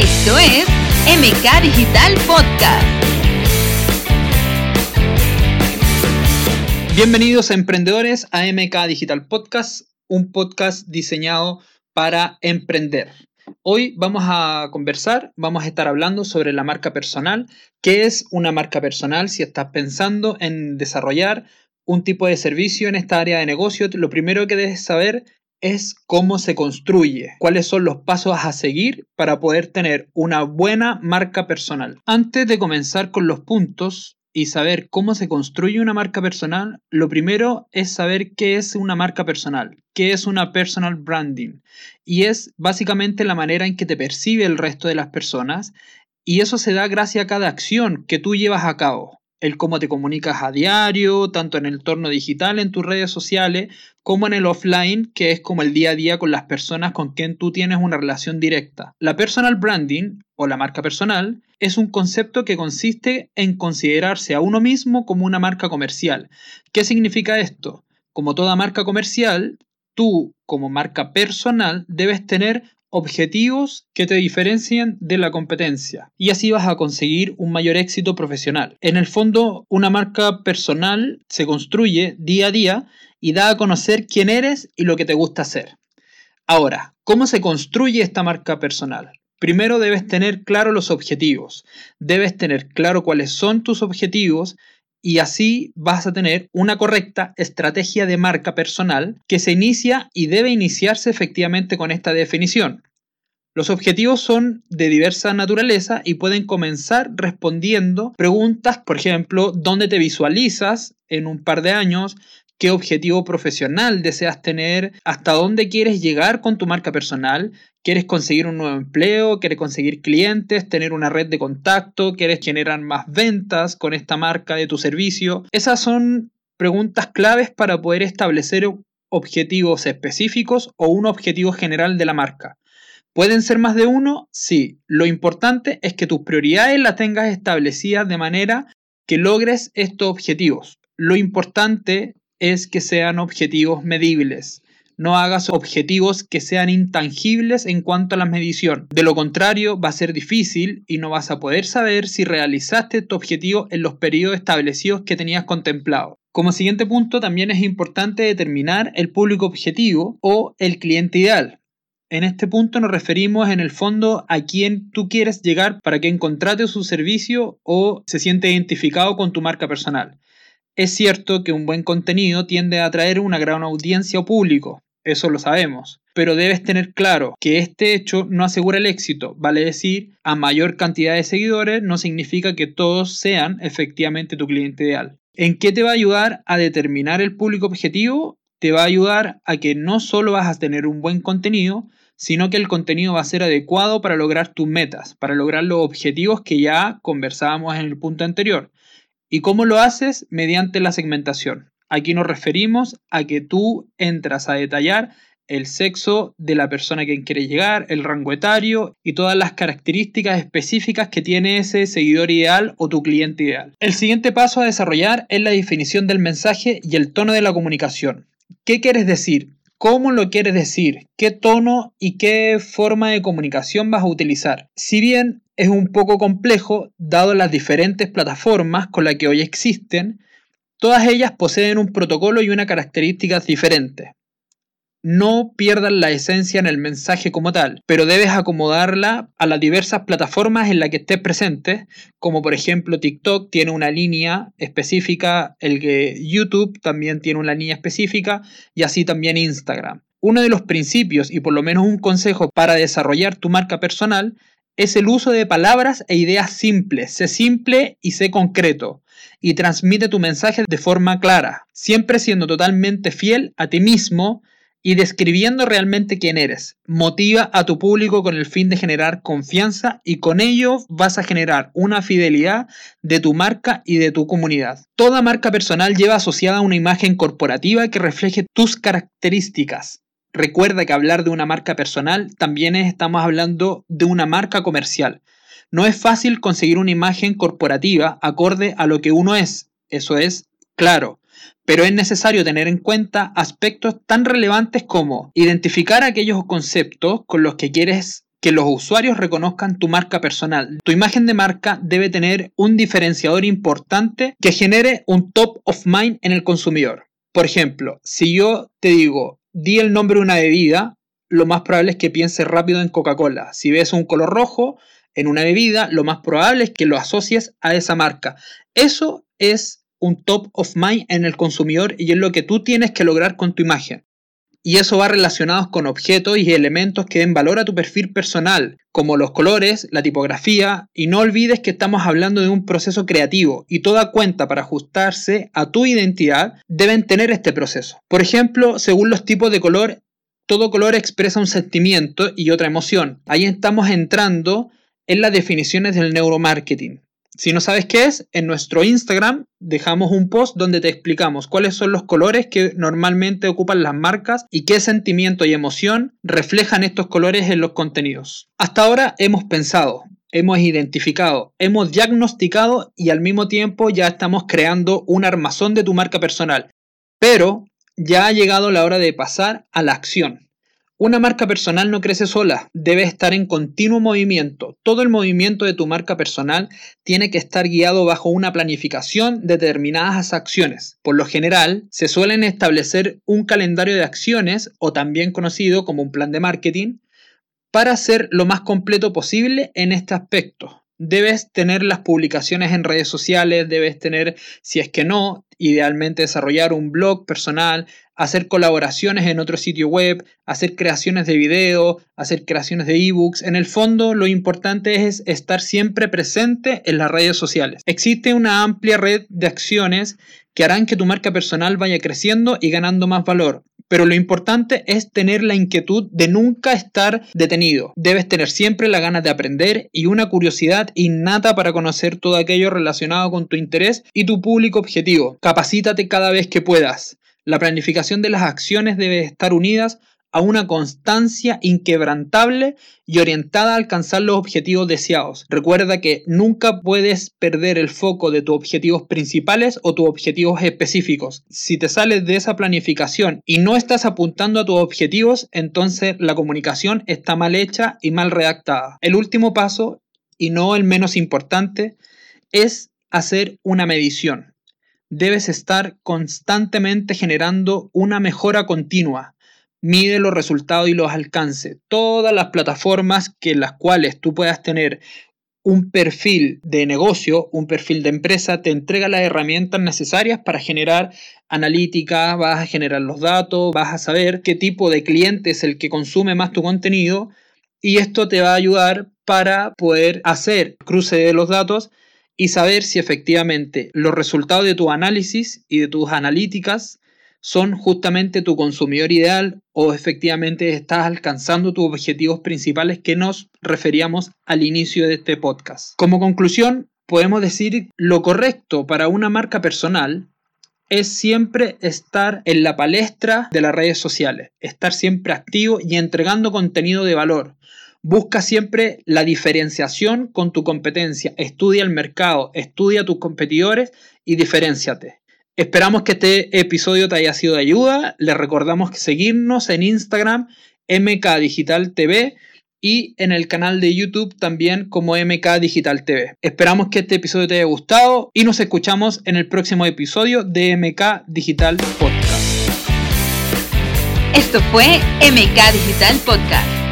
Esto es MK Digital Podcast. Bienvenidos emprendedores a MK Digital Podcast, un podcast diseñado para emprender. Hoy vamos a conversar, vamos a estar hablando sobre la marca personal. ¿Qué es una marca personal? Si estás pensando en desarrollar un tipo de servicio en esta área de negocio, lo primero que debes saber es cómo se construye, cuáles son los pasos a seguir para poder tener una buena marca personal. Antes de comenzar con los puntos y saber cómo se construye una marca personal, lo primero es saber qué es una marca personal, qué es una personal branding. Y es básicamente la manera en que te percibe el resto de las personas y eso se da gracias a cada acción que tú llevas a cabo el cómo te comunicas a diario, tanto en el entorno digital, en tus redes sociales, como en el offline, que es como el día a día con las personas con quien tú tienes una relación directa. La personal branding o la marca personal es un concepto que consiste en considerarse a uno mismo como una marca comercial. ¿Qué significa esto? Como toda marca comercial, tú como marca personal debes tener objetivos que te diferencien de la competencia y así vas a conseguir un mayor éxito profesional. En el fondo, una marca personal se construye día a día y da a conocer quién eres y lo que te gusta hacer. Ahora, ¿cómo se construye esta marca personal? Primero debes tener claro los objetivos, debes tener claro cuáles son tus objetivos y así vas a tener una correcta estrategia de marca personal que se inicia y debe iniciarse efectivamente con esta definición. Los objetivos son de diversa naturaleza y pueden comenzar respondiendo preguntas, por ejemplo, ¿dónde te visualizas en un par de años? ¿Qué objetivo profesional deseas tener? ¿Hasta dónde quieres llegar con tu marca personal? ¿Quieres conseguir un nuevo empleo? ¿Quieres conseguir clientes? ¿Tener una red de contacto? ¿Quieres generar más ventas con esta marca de tu servicio? Esas son preguntas claves para poder establecer objetivos específicos o un objetivo general de la marca. ¿Pueden ser más de uno? Sí. Lo importante es que tus prioridades las tengas establecidas de manera que logres estos objetivos. Lo importante es que sean objetivos medibles. No hagas objetivos que sean intangibles en cuanto a la medición. De lo contrario, va a ser difícil y no vas a poder saber si realizaste tu objetivo en los periodos establecidos que tenías contemplado. Como siguiente punto, también es importante determinar el público objetivo o el cliente ideal. En este punto nos referimos en el fondo a quién tú quieres llegar para que contrate su servicio o se siente identificado con tu marca personal. Es cierto que un buen contenido tiende a atraer una gran audiencia o público, eso lo sabemos, pero debes tener claro que este hecho no asegura el éxito, vale decir, a mayor cantidad de seguidores no significa que todos sean efectivamente tu cliente ideal. ¿En qué te va a ayudar a determinar el público objetivo? Te va a ayudar a que no solo vas a tener un buen contenido, sino que el contenido va a ser adecuado para lograr tus metas, para lograr los objetivos que ya conversábamos en el punto anterior. ¿Y cómo lo haces? Mediante la segmentación. Aquí nos referimos a que tú entras a detallar el sexo de la persona a quien quieres llegar, el rango etario y todas las características específicas que tiene ese seguidor ideal o tu cliente ideal. El siguiente paso a desarrollar es la definición del mensaje y el tono de la comunicación. ¿Qué quieres decir? ¿Cómo lo quieres decir? ¿Qué tono y qué forma de comunicación vas a utilizar? Si bien es un poco complejo, dado las diferentes plataformas con las que hoy existen, todas ellas poseen un protocolo y una características diferentes no pierdas la esencia en el mensaje como tal, pero debes acomodarla a las diversas plataformas en las que estés presente, como por ejemplo TikTok tiene una línea específica, el que YouTube también tiene una línea específica y así también Instagram. Uno de los principios y por lo menos un consejo para desarrollar tu marca personal es el uso de palabras e ideas simples. Sé simple y sé concreto y transmite tu mensaje de forma clara, siempre siendo totalmente fiel a ti mismo y describiendo realmente quién eres. Motiva a tu público con el fin de generar confianza y con ello vas a generar una fidelidad de tu marca y de tu comunidad. Toda marca personal lleva asociada una imagen corporativa que refleje tus características. Recuerda que hablar de una marca personal también estamos hablando de una marca comercial. No es fácil conseguir una imagen corporativa acorde a lo que uno es. Eso es claro pero es necesario tener en cuenta aspectos tan relevantes como identificar aquellos conceptos con los que quieres que los usuarios reconozcan tu marca personal. Tu imagen de marca debe tener un diferenciador importante que genere un top of mind en el consumidor. Por ejemplo, si yo te digo, di el nombre de una bebida, lo más probable es que pienses rápido en Coca-Cola. Si ves un color rojo en una bebida, lo más probable es que lo asocies a esa marca. Eso es un top of mind en el consumidor y es lo que tú tienes que lograr con tu imagen. Y eso va relacionado con objetos y elementos que den valor a tu perfil personal, como los colores, la tipografía, y no olvides que estamos hablando de un proceso creativo y toda cuenta para ajustarse a tu identidad deben tener este proceso. Por ejemplo, según los tipos de color, todo color expresa un sentimiento y otra emoción. Ahí estamos entrando en las definiciones del neuromarketing. Si no sabes qué es, en nuestro Instagram dejamos un post donde te explicamos cuáles son los colores que normalmente ocupan las marcas y qué sentimiento y emoción reflejan estos colores en los contenidos. Hasta ahora hemos pensado, hemos identificado, hemos diagnosticado y al mismo tiempo ya estamos creando un armazón de tu marca personal. Pero ya ha llegado la hora de pasar a la acción. Una marca personal no crece sola, debe estar en continuo movimiento. Todo el movimiento de tu marca personal tiene que estar guiado bajo una planificación de determinadas acciones. Por lo general, se suelen establecer un calendario de acciones, o también conocido como un plan de marketing, para ser lo más completo posible en este aspecto. Debes tener las publicaciones en redes sociales, debes tener, si es que no, idealmente desarrollar un blog personal, hacer colaboraciones en otro sitio web, hacer creaciones de video, hacer creaciones de ebooks. En el fondo, lo importante es estar siempre presente en las redes sociales. Existe una amplia red de acciones que harán que tu marca personal vaya creciendo y ganando más valor. Pero lo importante es tener la inquietud de nunca estar detenido. Debes tener siempre la ganas de aprender y una curiosidad innata para conocer todo aquello relacionado con tu interés y tu público objetivo. Capacítate cada vez que puedas. La planificación de las acciones debe estar unidas a una constancia inquebrantable y orientada a alcanzar los objetivos deseados. Recuerda que nunca puedes perder el foco de tus objetivos principales o tus objetivos específicos. Si te sales de esa planificación y no estás apuntando a tus objetivos, entonces la comunicación está mal hecha y mal redactada. El último paso, y no el menos importante, es hacer una medición. Debes estar constantemente generando una mejora continua mide los resultados y los alcances. Todas las plataformas que las cuales tú puedas tener un perfil de negocio, un perfil de empresa, te entrega las herramientas necesarias para generar analítica, vas a generar los datos, vas a saber qué tipo de cliente es el que consume más tu contenido y esto te va a ayudar para poder hacer cruce de los datos y saber si efectivamente los resultados de tu análisis y de tus analíticas son justamente tu consumidor ideal o efectivamente estás alcanzando tus objetivos principales que nos referíamos al inicio de este podcast. Como conclusión, podemos decir lo correcto para una marca personal es siempre estar en la palestra de las redes sociales, estar siempre activo y entregando contenido de valor. Busca siempre la diferenciación con tu competencia, estudia el mercado, estudia tus competidores y diferenciate. Esperamos que este episodio te haya sido de ayuda. Les recordamos que seguirnos en Instagram, MK Digital TV y en el canal de YouTube también como MK Digital TV. Esperamos que este episodio te haya gustado y nos escuchamos en el próximo episodio de MK Digital Podcast. Esto fue MK Digital Podcast